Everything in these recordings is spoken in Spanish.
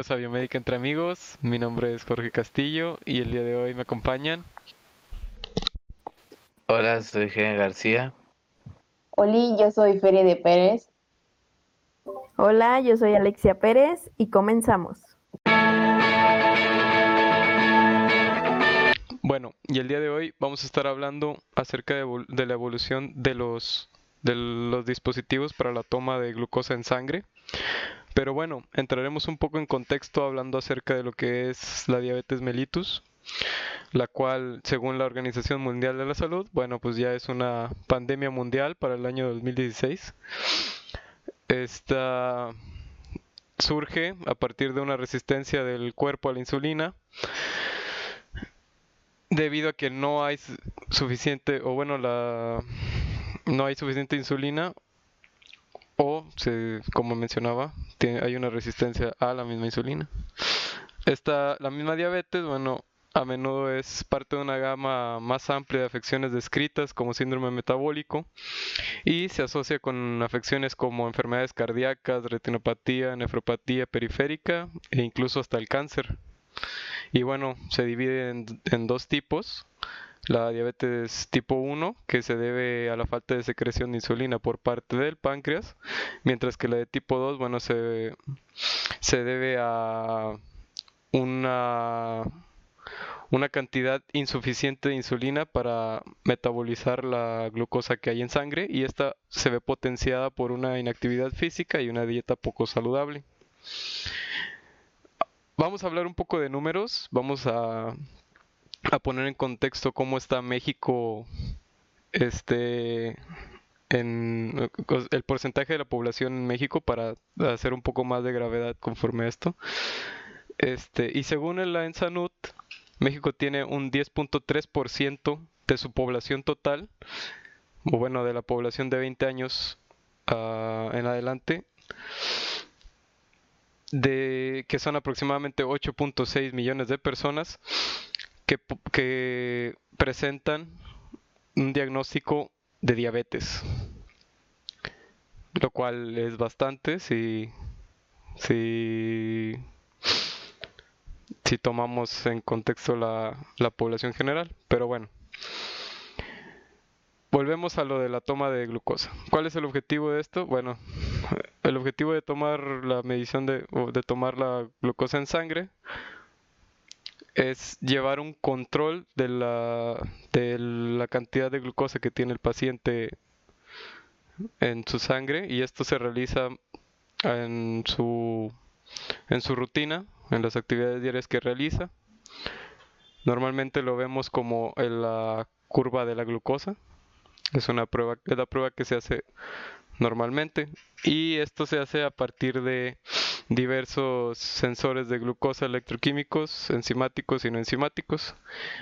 Bienvenidos a Biomédica entre amigos. Mi nombre es Jorge Castillo y el día de hoy me acompañan. Hola, soy Gen García. Hola, yo soy Feria de Pérez. Hola, yo soy Alexia Pérez y comenzamos. Bueno, y el día de hoy vamos a estar hablando acerca de, de la evolución de los, de los dispositivos para la toma de glucosa en sangre. Pero bueno, entraremos un poco en contexto hablando acerca de lo que es la diabetes mellitus, la cual, según la Organización Mundial de la Salud, bueno, pues ya es una pandemia mundial para el año 2016. Esta surge a partir de una resistencia del cuerpo a la insulina debido a que no hay suficiente o bueno la no hay suficiente insulina o, como mencionaba, hay una resistencia a la misma insulina. Esta, la misma diabetes, bueno, a menudo es parte de una gama más amplia de afecciones descritas como síndrome metabólico y se asocia con afecciones como enfermedades cardíacas, retinopatía, nefropatía periférica e incluso hasta el cáncer. Y bueno, se divide en dos tipos, la diabetes tipo 1, que se debe a la falta de secreción de insulina por parte del páncreas, mientras que la de tipo 2, bueno, se, se debe a una, una cantidad insuficiente de insulina para metabolizar la glucosa que hay en sangre y esta se ve potenciada por una inactividad física y una dieta poco saludable. Vamos a hablar un poco de números, vamos a a poner en contexto cómo está México este en el porcentaje de la población en México para hacer un poco más de gravedad conforme a esto. Este, y según el ENSANUT, México tiene un 10.3% de su población total, o bueno, de la población de 20 años uh, en adelante, de que son aproximadamente 8.6 millones de personas que, presentan un diagnóstico de diabetes, lo cual es bastante si, si, si tomamos en contexto la, la población general. Pero bueno, volvemos a lo de la toma de glucosa. ¿Cuál es el objetivo de esto? Bueno, el objetivo de tomar la medición de, de tomar la glucosa en sangre es llevar un control de la, de la cantidad de glucosa que tiene el paciente en su sangre y esto se realiza en su, en su rutina, en las actividades diarias que realiza. Normalmente lo vemos como en la curva de la glucosa. Es una prueba, es la prueba que se hace normalmente y esto se hace a partir de diversos sensores de glucosa electroquímicos, enzimáticos y no enzimáticos.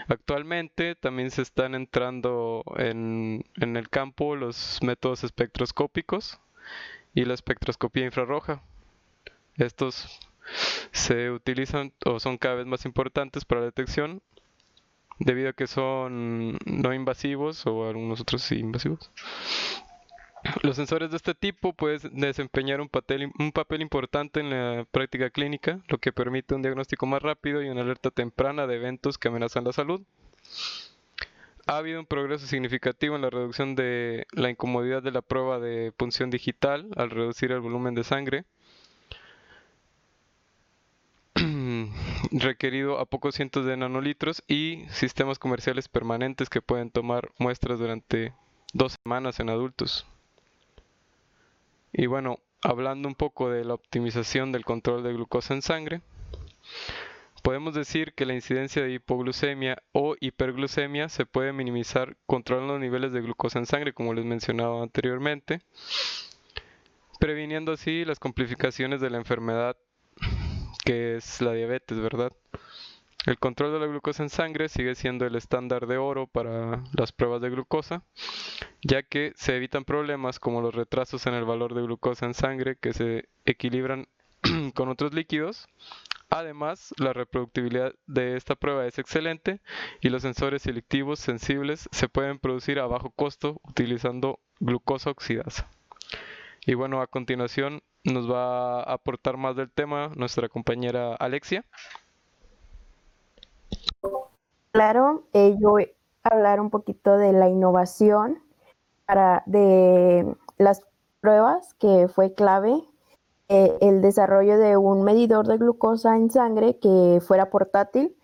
Actualmente también se están entrando en, en el campo los métodos espectroscópicos y la espectroscopía infrarroja. Estos se utilizan o son cada vez más importantes para la detección debido a que son no invasivos o algunos otros sí invasivos los sensores de este tipo pueden desempeñar un papel, importante en la práctica clínica, lo que permite un diagnóstico más rápido y una alerta temprana de eventos que amenazan la salud. Ha habido un progreso significativo en la reducción de la incomodidad de la prueba de punción digital al reducir el volumen de sangre requerido a pocos cientos de nanolitros y sistemas comerciales permanentes que pueden tomar muestras durante dos semanas en adultos. Y bueno, hablando un poco de la optimización del control de glucosa en sangre, podemos decir que la incidencia de hipoglucemia o hiperglucemia se puede minimizar controlando los niveles de glucosa en sangre, como les mencionaba anteriormente, previniendo así las complicaciones de la enfermedad que es la diabetes, ¿verdad? El control de la glucosa en sangre sigue siendo el estándar de oro para las pruebas de glucosa, ya que se evitan problemas como los retrasos en el valor de glucosa en sangre que se equilibran con otros líquidos. Además, la reproductibilidad de esta prueba es excelente y los sensores selectivos sensibles se pueden producir a bajo costo utilizando glucosa oxidasa. Y bueno, a continuación nos va a aportar más del tema nuestra compañera Alexia. Claro, eh, yo voy a hablar un poquito de la innovación para, de las pruebas que fue clave eh, el desarrollo de un medidor de glucosa en sangre que fuera portátil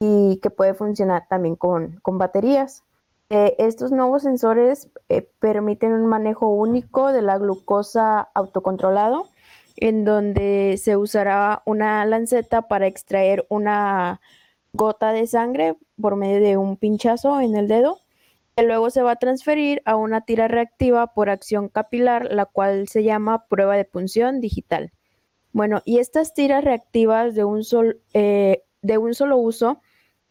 y que puede funcionar también con, baterías. Eh, estos nuevos sensores permiten un manejo único de la glucosa autocontrolado, en donde se usará una lanceta para extraer una gota de sangre por medio de un pinchazo en el dedo, que luego se va a transferir a una tira reactiva por acción capilar, la cual se llama prueba de punción digital. Bueno, y estas tiras reactivas de un, eh, de un solo uso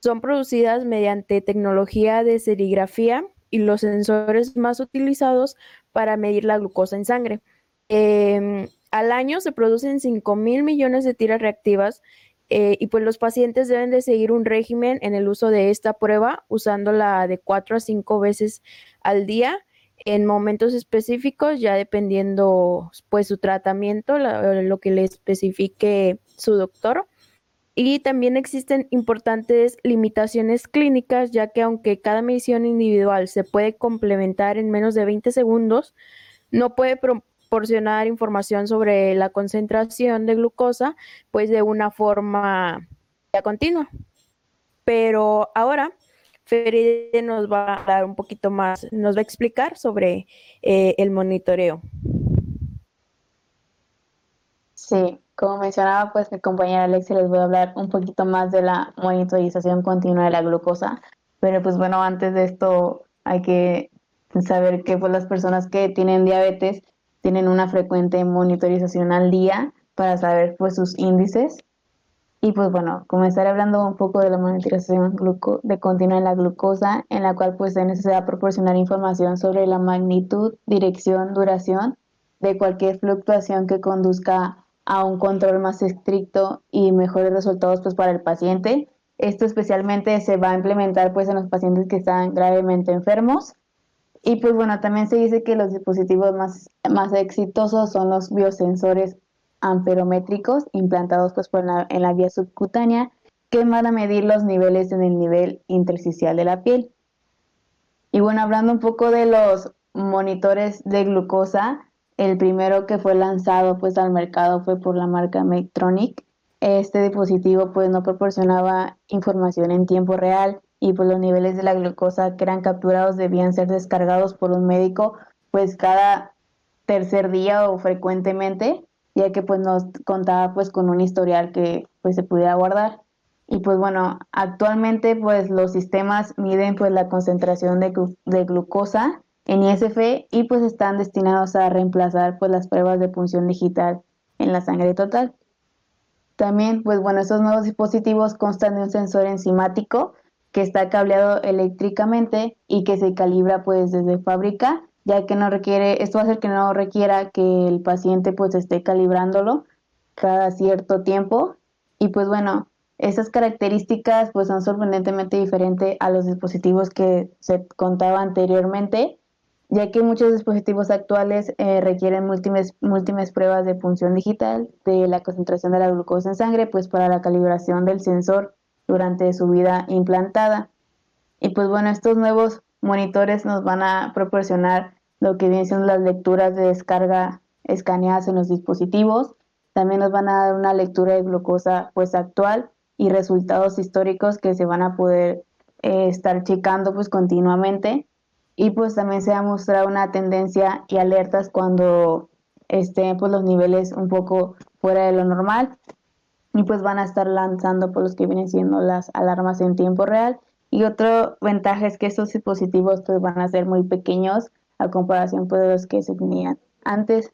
son producidas mediante tecnología de serigrafía y los sensores más utilizados para medir la glucosa en sangre. Em, al año se producen 5 mil millones de tiras reactivas eh, y pues los pacientes deben de seguir un régimen en el uso de esta prueba, usándola de 4 a 5 veces al día en momentos específicos, ya dependiendo pues su tratamiento, lo que le especifique su doctor. Y también existen importantes limitaciones clínicas, ya que aunque cada medición individual se puede complementar en menos de 20 segundos, no puede proporcionar información sobre la concentración de glucosa, pues de una forma continua. Pero ahora, Feride nos va a dar un poquito más, nos va a explicar sobre eh, el monitoreo. Sí, como mencionaba, pues mi compañera Alexia les voy a hablar un poquito más de la monitorización continua de la glucosa. Pero pues bueno, antes de esto hay que saber que pues las personas que tienen diabetes tienen una frecuente monitorización al día para saber pues sus índices. Y pues bueno, comenzaré hablando un poco de la monitorización de continua de la glucosa, en la cual pues se necesita proporcionar información sobre la magnitud, dirección, duración de cualquier fluctuación que conduzca a un control más estricto y mejores resultados pues para el paciente. Esto especialmente se va a implementar pues en los pacientes que están gravemente enfermos. Y pues bueno, también se dice que los dispositivos más, más exitosos son los biosensores amperométricos implantados pues por en la vía subcutánea que van a medir los niveles en el nivel intersticial de la piel. Y bueno, hablando un poco de los monitores de glucosa, el primero que fue lanzado pues al mercado fue por la marca Medtronic. Este dispositivo pues no proporcionaba información en tiempo real y pues los niveles de la glucosa que eran capturados debían ser descargados por un médico pues cada tercer día o frecuentemente, ya que pues nos contaba pues con un historial que pues se pudiera guardar. Y pues bueno, actualmente pues los sistemas miden pues la concentración de, glucosa en ISF y pues están destinados a reemplazar pues las pruebas de punción digital en la sangre total. También, pues bueno, estos nuevos dispositivos constan de un sensor enzimático que está cableado eléctricamente y que se calibra pues desde fábrica, ya que no requiere, esto va a hacer que no requiera que el paciente pues esté calibrándolo cada cierto tiempo. Y pues bueno, esas características pues son sorprendentemente diferentes a los dispositivos que se contaba anteriormente ya que muchos dispositivos actuales eh, requieren múltiples, múltiples pruebas de punción digital de la concentración de la glucosa en sangre, pues para la calibración del sensor durante su vida implantada. Y pues bueno, estos nuevos monitores nos van a proporcionar lo que vienen siendo las lecturas de descarga escaneadas en los dispositivos. También nos van a dar una lectura de glucosa pues actual y resultados históricos que se van a poder eh, estar checando pues continuamente y pues también se ha mostrado una tendencia y alertas cuando estén pues los niveles un poco fuera de lo normal y pues van a estar lanzando por los que vienen siendo las alarmas en tiempo real. Y otro ventaja es que estos dispositivos pues van a ser muy pequeños a comparación pues de los que se tenían antes.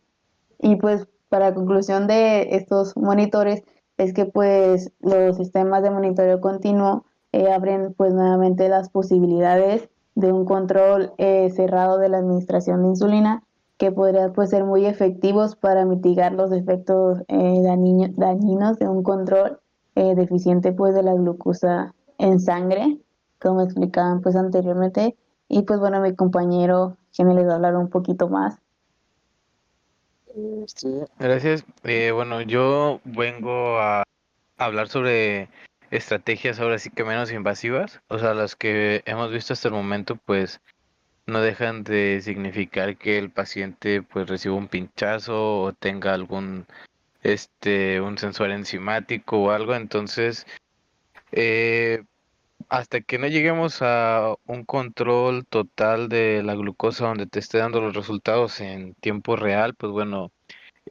Y pues para conclusión de estos monitores es que pues los sistemas de monitoreo continuo eh, abren pues nuevamente las posibilidades de un control eh, cerrado de la administración de insulina que podría pues, ser muy efectivos para mitigar los efectos eh, dañinos de un control eh, deficiente pues, de la glucosa en sangre, como explicaban pues, anteriormente. Y pues bueno, mi compañero Jenny les va a hablar un poquito más. Sí, gracias. Eh, bueno, yo vengo a hablar sobre estrategias ahora sí que menos invasivas, o sea, las que hemos visto hasta el momento, pues no dejan de significar que el paciente pues reciba un pinchazo o tenga algún este un sensor enzimático o algo, entonces eh, hasta que no lleguemos a un control total de la glucosa donde te esté dando los resultados en tiempo real, pues bueno,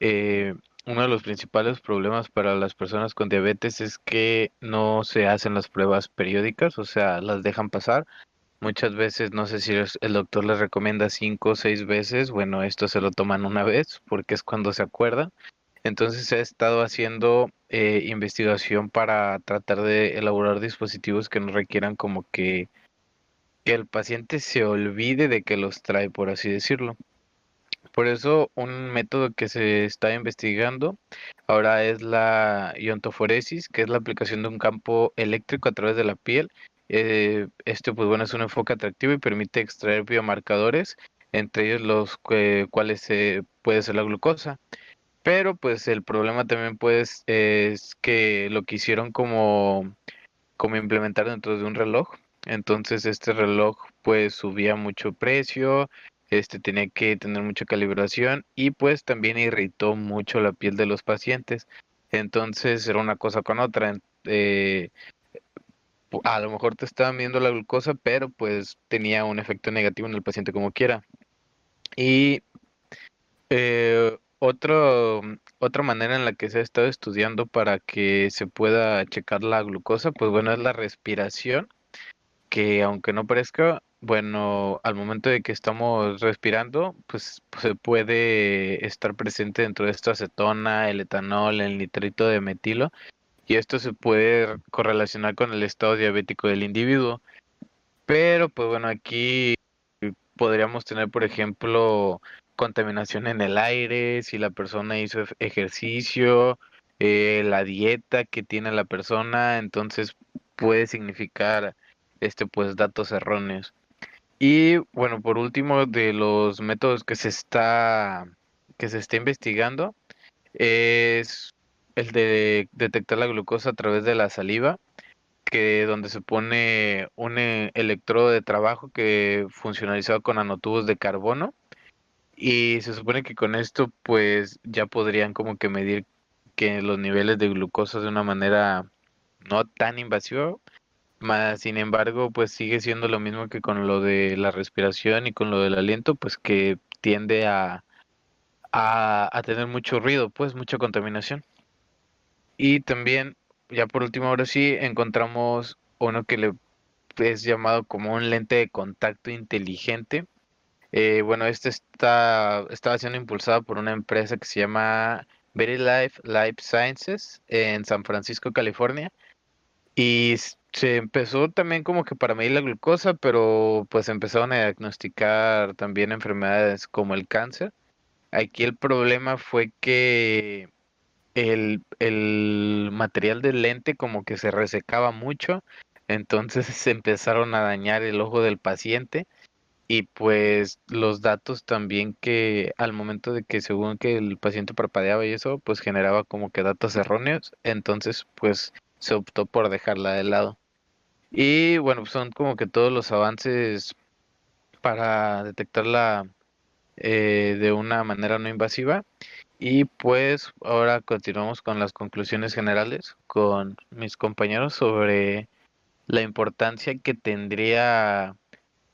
eh, uno de los principales problemas para las personas con diabetes es que no se hacen las pruebas periódicas, o sea, las dejan pasar. Muchas veces, no sé si el doctor les recomienda cinco o seis veces, bueno, esto se lo toman una vez porque es cuando se acuerdan. Entonces se ha estado haciendo eh, investigación para tratar de elaborar dispositivos que no requieran como que, que el paciente se olvide de que los trae, por así decirlo. Por eso un método que se está investigando ahora es la iontoforesis, que es la aplicación de un campo eléctrico a través de la piel. Eh, este, pues bueno, es un enfoque atractivo y permite extraer biomarcadores, entre ellos los cuales puede ser la glucosa. Pero pues el problema también pues es que lo quisieron como, como implementar dentro de un reloj. Entonces este reloj pues subía mucho precio, este tenía que tener mucha calibración y pues también irritó mucho la piel de los pacientes. Entonces era una cosa con otra. Eh, a lo mejor te estaban viendo la glucosa, pero pues tenía un efecto negativo en el paciente como quiera. Y eh, otra manera en la que se ha estado estudiando para que se pueda checar la glucosa, pues bueno, es la respiración, que aunque no parezca, bueno, al momento de que estamos respirando, pues, se puede estar presente dentro de esta acetona, el etanol, el nitrito de metilo, y esto se puede correlacionar con el estado diabético del individuo. Pero, pues bueno, aquí podríamos tener, por ejemplo, contaminación en el aire, si la persona hizo ejercicio, eh, la dieta que tiene la persona, entonces puede significar este pues datos erróneos. Y bueno, por último, de los métodos que se está que se está investigando es el de detectar la glucosa a través de la saliva, que donde se pone un eh, electrodo de trabajo que funcionalizado con nanotubos de carbono y se supone que con esto pues ya podrían como que medir que los niveles de glucosa de una manera no tan invasiva, más sin embargo pues sigue siendo lo mismo que con lo de la respiración y con lo del aliento, pues que tiende a, a, a tener mucho ruido, pues mucha contaminación. Y también, ya por último, ahora sí, encontramos uno que es llamado como un lente de contacto inteligente, eh, bueno, este está, estaba siendo impulsado por una empresa que se llama Very Life Life Sciences en San Francisco, California. Y se empezó también como que para medir la glucosa, pero pues empezaron a diagnosticar también enfermedades como el cáncer. Aquí el problema fue que el, el material del lente como que se resecaba mucho, entonces se empezaron a dañar el ojo del paciente y pues los datos también que al momento de que según que el paciente parpadeaba y eso, pues generaba como que datos erróneos, entonces pues se optó por dejarla de lado. Y bueno, pues, son como que todos los avances para detectarla eh, de una manera no invasiva. Y pues ahora continuamos con las conclusiones generales con mis compañeros sobre la importancia que tendría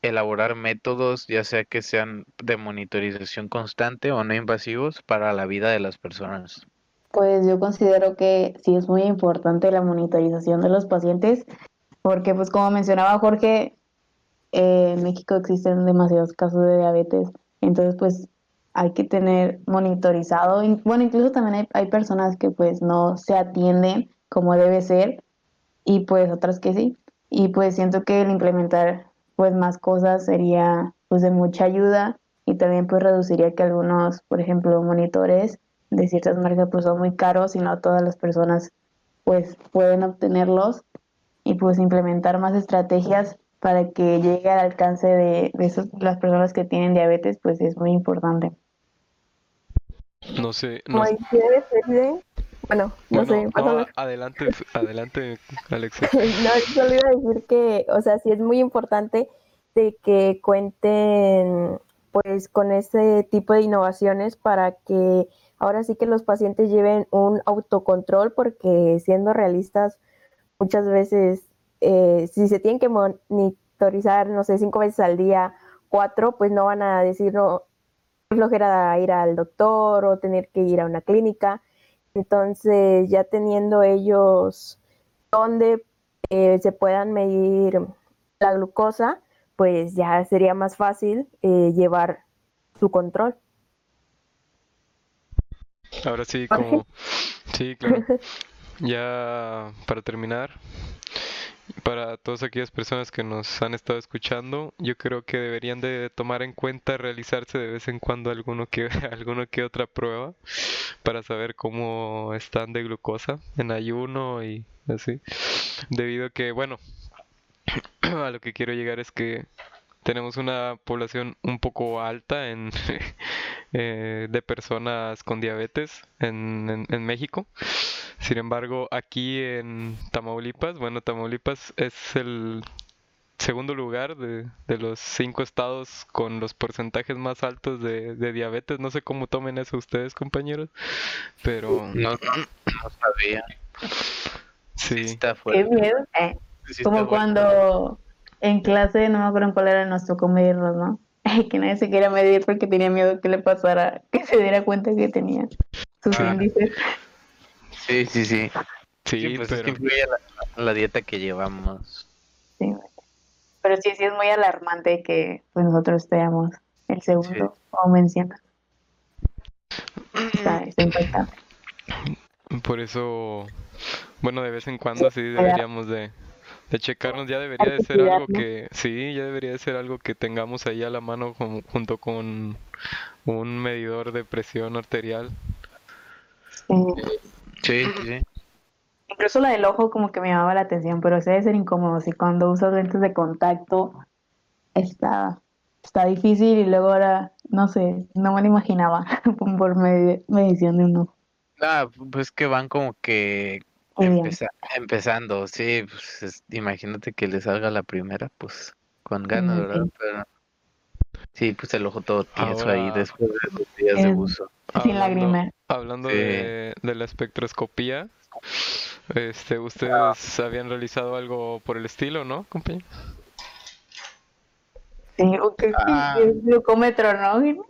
elaborar métodos, ya sea que sean de monitorización constante o no invasivos, para la vida de las personas? Pues yo considero que sí es muy importante la monitorización de los pacientes, porque pues como mencionaba Jorge, eh, en México existen demasiados casos de diabetes, entonces pues hay que tener monitorizado, bueno, incluso también hay, hay personas que pues no se atienden como debe ser y pues otras que sí, y pues siento que el implementar pues más cosas sería pues de mucha ayuda y también pues reduciría que algunos, por ejemplo, monitores de ciertas marcas pues son muy caros y no todas las personas pues pueden obtenerlos. Y pues implementar más estrategias para que llegue al alcance de, de esos, las personas que tienen diabetes pues es muy importante. No sé, no, bueno, no bueno, sé, no, nada. adelante, adelante, Alexia. No, solo iba a decir que, o sea, sí es muy importante de que cuenten pues con ese tipo de innovaciones para que ahora sí que los pacientes lleven un autocontrol porque siendo realistas muchas veces eh, si se tienen que monitorizar, no sé, cinco veces al día, cuatro, pues no van a decir, no, qué flojera ir al doctor o tener que ir a una clínica. Entonces, ya teniendo ellos donde eh, se puedan medir la glucosa, pues ya sería más fácil eh, llevar su control. Ahora sí, como, sí, claro. Ya para terminar, para todas aquellas personas que nos han estado escuchando, yo creo que deberían de tomar en cuenta realizarse de vez en cuando alguno que alguno que otra prueba para saber cómo están de glucosa en ayuno y así. Debido a que, bueno, a lo que quiero llegar es que tenemos una población un poco alta en, eh, de personas con diabetes en, en- en México. Sin embargo, aquí en Tamaulipas, bueno, Tamaulipas es el segundo lugar de, de los cinco estados con los porcentajes más altos de, de diabetes. No sé cómo tomen eso ustedes, compañeros, pero No, no, no sabía. Sí sí. está Qué fuerte. miedo. Eh, sí está como fuerte. En clase, no me acuerdo en cuál era, nos tocó medirnos, ¿no? que nadie se quería medir porque tenía miedo que le pasara, que se diera cuenta que tenía sus Ah. índices. Sí, sí, sí. Sí, Sí, pues es que influye la, la dieta que llevamos. Sí. Pero sí, sí es muy alarmante que pues nosotros estemos el segundo, como mencionas. Está, está impactante. por eso, bueno, de vez en cuando sí deberíamos de, de checarnos. Ya debería de ser algo que, sí, ya debería de ser algo que tengamos ahí a la mano como- junto con un medidor de presión arterial. Sí. Sí, sí. Incluso la del ojo como que me llamaba la atención, pero sí debe ser incómodo. Si cuando usas lentes de contacto está, está difícil y luego ahora, no sé, no me lo imaginaba por medi- medición de un ojo. Ah, pues que van como que. Empeza- empezando, sí, pues es- imagínate que le salga la primera, pues con ganas, ¿verdad? sí. Pero sí, pues el ojo todo tieso ahí después de los días de Eh, uso. Sin Hablando- lágrima. Hablando Sí. de, de la espectroscopía, este, ustedes habían realizado algo por el estilo, ¿no, compañero? Sí, o que- Ah. el glucómetro, ¿no?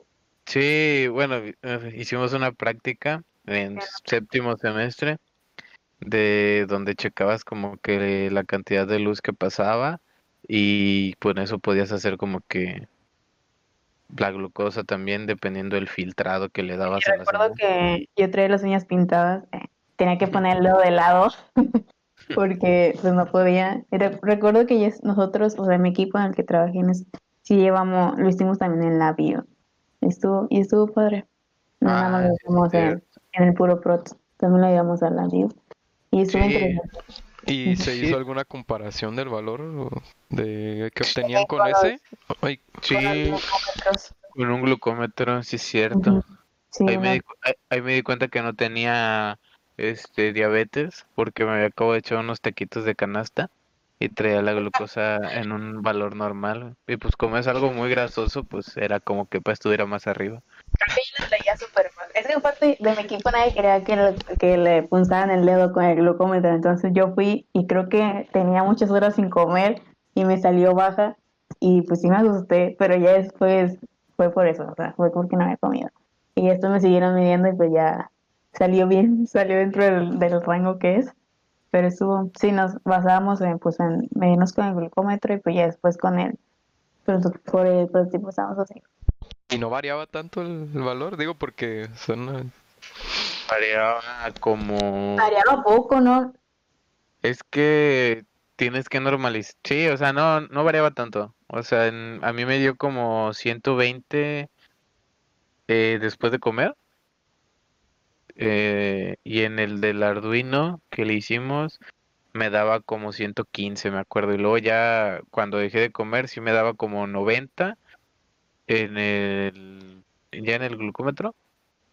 Sí, bueno, eh, hicimos una práctica en séptimo semestre de donde checabas como que la cantidad de luz que pasaba y con eso podías hacer como que la glucosa también dependiendo del filtrado que le dabas Y a la recuerdo que yo traía las uñas pintadas, eh, tenía que poner el dedo de lado porque pues no podía. Recuerdo que nosotros, o sea, mi equipo en el que trabajé, sí llevamos, lo hicimos también en la bio. Estuvo, y estuvo padre. No nada más Ah, lo hicimos en, en el puro prot, también lo llevamos a la bio. Y estuvo Sí. interesante. ¿Y se Sí. hizo alguna comparación del valor de que obtenían con con los- ese? Ay, Sí, con un glucómetro, sí es cierto. Sí, Ahí me, di, cu- ahí- ahí me di cuenta que no tenía este diabetes porque me había acabo de echar unos taquitos de canasta y traía la glucosa en un valor normal. Y pues como es algo muy grasoso, pues era como que pues estuviera más arriba. Creo que aparte de mi equipo nadie quería que, lo- que le punzaran el dedo con el glucómetro. Entonces yo fui y creo que tenía muchas horas sin comer y me salió baja y pues sí me asusté, pero ya después fue por eso, o sea, fue porque no había comido. Y esto me siguieron midiendo y pues ya salió bien, salió dentro del, rango que es. Pero estuvo, sí, nos basábamos en, pues, en con el glucómetro y pues ya después con el, por el prototipo estábamos así. ¿Y no variaba tanto el, el valor? Digo porque son... eh, Variaba como... Variaba poco, ¿no? Es que tienes que normalizar. Sí, o sea, no, no variaba tanto. O sea, en- a mí me dio como 120 eh, después de comer. Eh, y en el del Arduino que le hicimos me daba como 115, me acuerdo. Y luego ya cuando dejé de comer sí me daba como 90 en el ya en el glucómetro.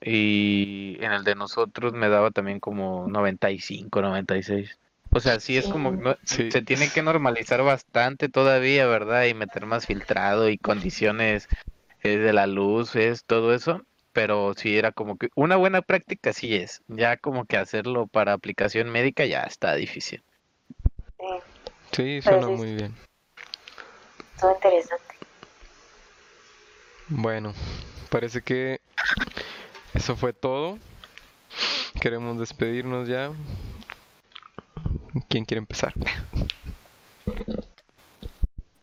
y en el de nosotros me daba también como 95, 96. O sea, sí es como, no- Sí. se tiene que normalizar bastante todavía, ¿verdad? Y meter más filtrado y condiciones eh, de la luz, es todo eso. Pero sí era como que una buena práctica sí es. Ya como que hacerlo para aplicación médica ya está difícil. Sí, suena muy bien. Todo interesante. Bueno, parece que eso fue todo. Queremos despedirnos ya. ¿Quién quiere empezar?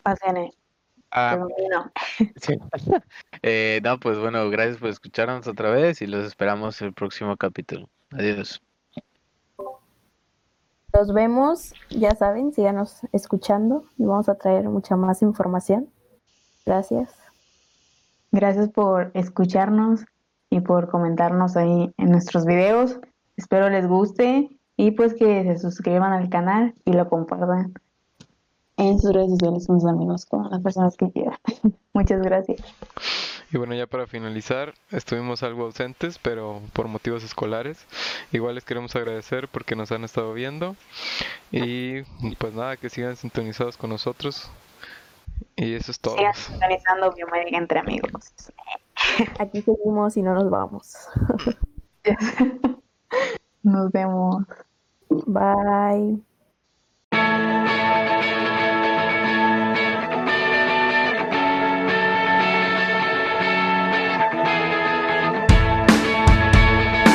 Pasen, Ah, no. sí. Eh, no, pues bueno, gracias por escucharnos otra vez y los esperamos el próximo capítulo. Adiós. Nos vemos, ya saben, síganos escuchando y vamos a traer mucha más información. Gracias. Gracias por escucharnos y por comentarnos ahí en nuestros videos. Espero les guste y pues que se suscriban al canal y lo compartan en sus redes sociales con sus amigos, con las personas que quieran. Muchas gracias. Y bueno, ya para finalizar, estuvimos algo ausentes, pero por motivos escolares. Igual les queremos agradecer porque nos han estado viendo. Y pues nada, que sigan sintonizados con nosotros. Y eso es todo. Sigan sintonizando Biomédica entre amigos. Aquí seguimos y no nos vamos. Nos vemos. Bye.